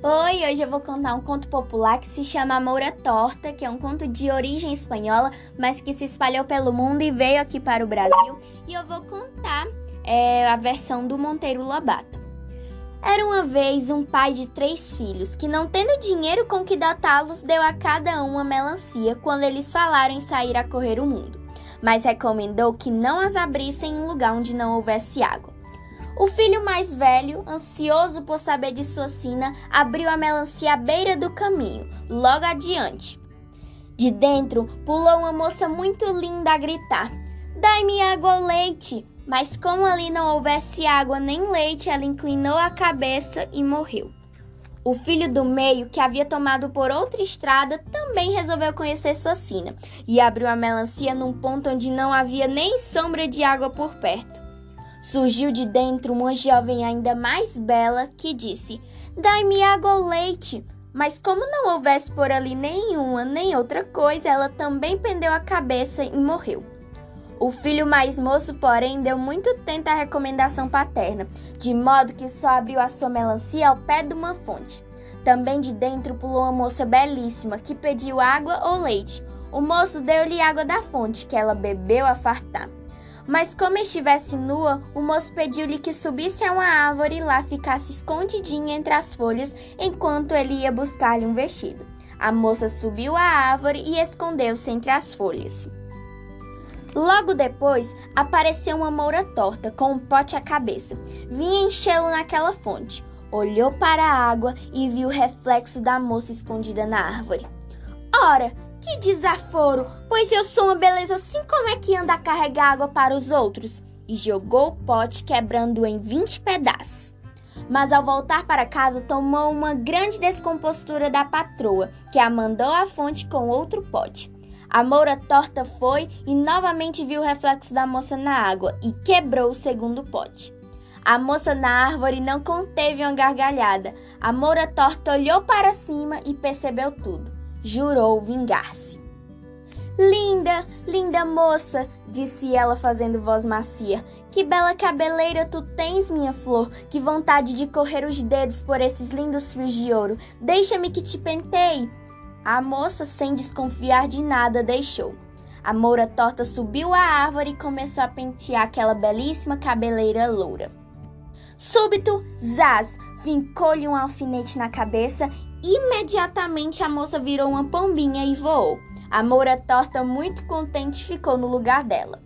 Oi, hoje eu vou contar um conto popular que se chama Moura Torta, que é um conto de origem espanhola, mas que se espalhou pelo mundo e veio aqui para o Brasil. E eu vou contar é, a versão do Monteiro Lobato. Era uma vez um pai de três filhos que, não tendo dinheiro com que dotá-los, deu a cada um uma melancia quando eles falaram em sair a correr o mundo, mas recomendou que não as abrissem em lugar onde não houvesse água. O filho mais velho, ansioso por saber de sua sina, abriu a melancia à beira do caminho, logo adiante. De dentro pulou uma moça muito linda a gritar: Dai-me água ou leite! Mas como ali não houvesse água nem leite, ela inclinou a cabeça e morreu. O filho do meio, que havia tomado por outra estrada, também resolveu conhecer sua sina e abriu a melancia num ponto onde não havia nem sombra de água por perto. Surgiu de dentro uma jovem ainda mais bela que disse: Dai-me água ou leite. Mas como não houvesse por ali nenhuma nem outra coisa, ela também pendeu a cabeça e morreu. O filho mais moço, porém, deu muito tento à recomendação paterna, de modo que só abriu a sua melancia ao pé de uma fonte. Também de dentro pulou uma moça belíssima que pediu água ou leite. O moço deu-lhe água da fonte, que ela bebeu a fartar. Mas como estivesse nua, o moço pediu-lhe que subisse a uma árvore e lá ficasse escondidinha entre as folhas enquanto ele ia buscar-lhe um vestido. A moça subiu à árvore e escondeu-se entre as folhas. Logo depois, apareceu uma moura torta com um pote à cabeça. Vinha enchê-lo naquela fonte. Olhou para a água e viu o reflexo da moça escondida na árvore. Ora, que desaforo, pois eu sou uma beleza assim como é que anda a carregar água para os outros. E jogou o pote, quebrando-o em vinte pedaços. Mas ao voltar para casa, tomou uma grande descompostura da patroa, que a mandou à fonte com outro pote. A moura torta foi e novamente viu o reflexo da moça na água e quebrou o segundo pote. A moça na árvore não conteve uma gargalhada. A moura torta olhou para cima e percebeu tudo jurou vingar-se. Linda, linda moça, disse ela fazendo voz macia. Que bela cabeleira tu tens, minha flor. Que vontade de correr os dedos por esses lindos fios de ouro. Deixa-me que te penteie. A moça, sem desconfiar de nada, deixou. A moura torta subiu à árvore e começou a pentear aquela belíssima cabeleira loura. Súbito, Zaz fincou-lhe um alfinete na cabeça Imediatamente a moça virou uma pombinha e voou. A moura torta, muito contente, ficou no lugar dela.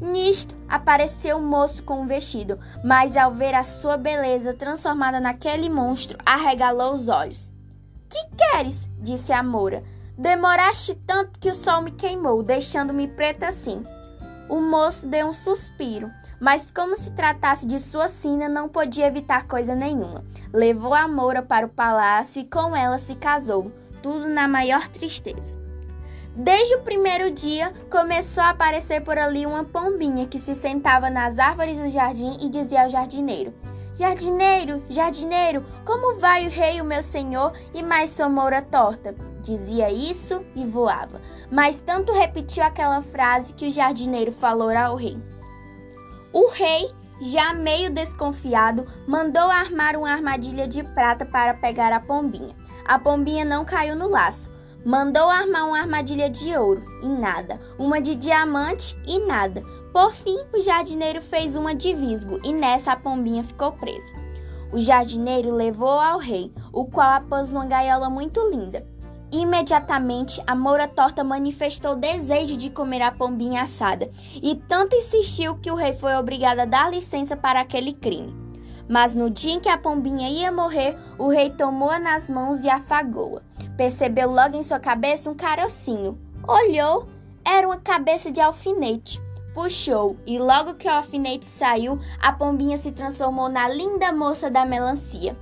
Nisto apareceu o um moço com um vestido, mas ao ver a sua beleza transformada naquele monstro, arregalou os olhos. Que queres? disse a moura. Demoraste tanto que o sol me queimou, deixando-me preta assim. O moço deu um suspiro mas como se tratasse de sua sina, não podia evitar coisa nenhuma. Levou a Moura para o palácio e com ela se casou, tudo na maior tristeza. Desde o primeiro dia, começou a aparecer por ali uma pombinha que se sentava nas árvores do jardim e dizia ao jardineiro: Jardineiro, jardineiro, como vai o rei, o meu senhor, e mais sua moura torta? Dizia isso e voava, mas tanto repetiu aquela frase que o jardineiro falou ao rei. O rei, já meio desconfiado, mandou armar uma armadilha de prata para pegar a pombinha. A pombinha não caiu no laço. Mandou armar uma armadilha de ouro e nada, uma de diamante e nada. Por fim, o jardineiro fez uma de visgo e nessa a pombinha ficou presa. O jardineiro levou ao rei, o qual a pôs numa gaiola muito linda. Imediatamente, a moura torta manifestou desejo de comer a pombinha assada e tanto insistiu que o rei foi obrigado a dar licença para aquele crime. Mas no dia em que a pombinha ia morrer, o rei tomou-a nas mãos e afagou-a. Percebeu logo em sua cabeça um carocinho. Olhou, era uma cabeça de alfinete. Puxou, e logo que o alfinete saiu, a pombinha se transformou na linda moça da melancia.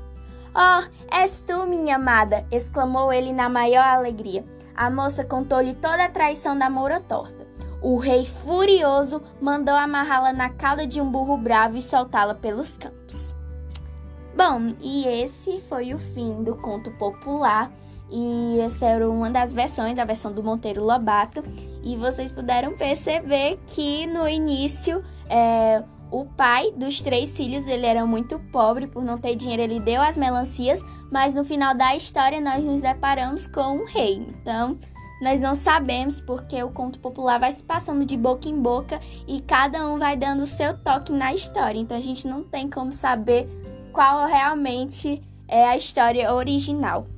Oh, és tu, minha amada! exclamou ele na maior alegria. A moça contou-lhe toda a traição da moura torta. O rei, furioso, mandou amarrá-la na cauda de um burro bravo e soltá-la pelos campos. Bom, e esse foi o fim do conto popular. E essa era uma das versões, a versão do Monteiro Lobato. E vocês puderam perceber que no início é, o pai dos três filhos, ele era muito pobre, por não ter dinheiro, ele deu as melancias, mas no final da história nós nos deparamos com um rei. Então, nós não sabemos porque o conto popular vai se passando de boca em boca e cada um vai dando o seu toque na história. Então, a gente não tem como saber qual realmente é a história original.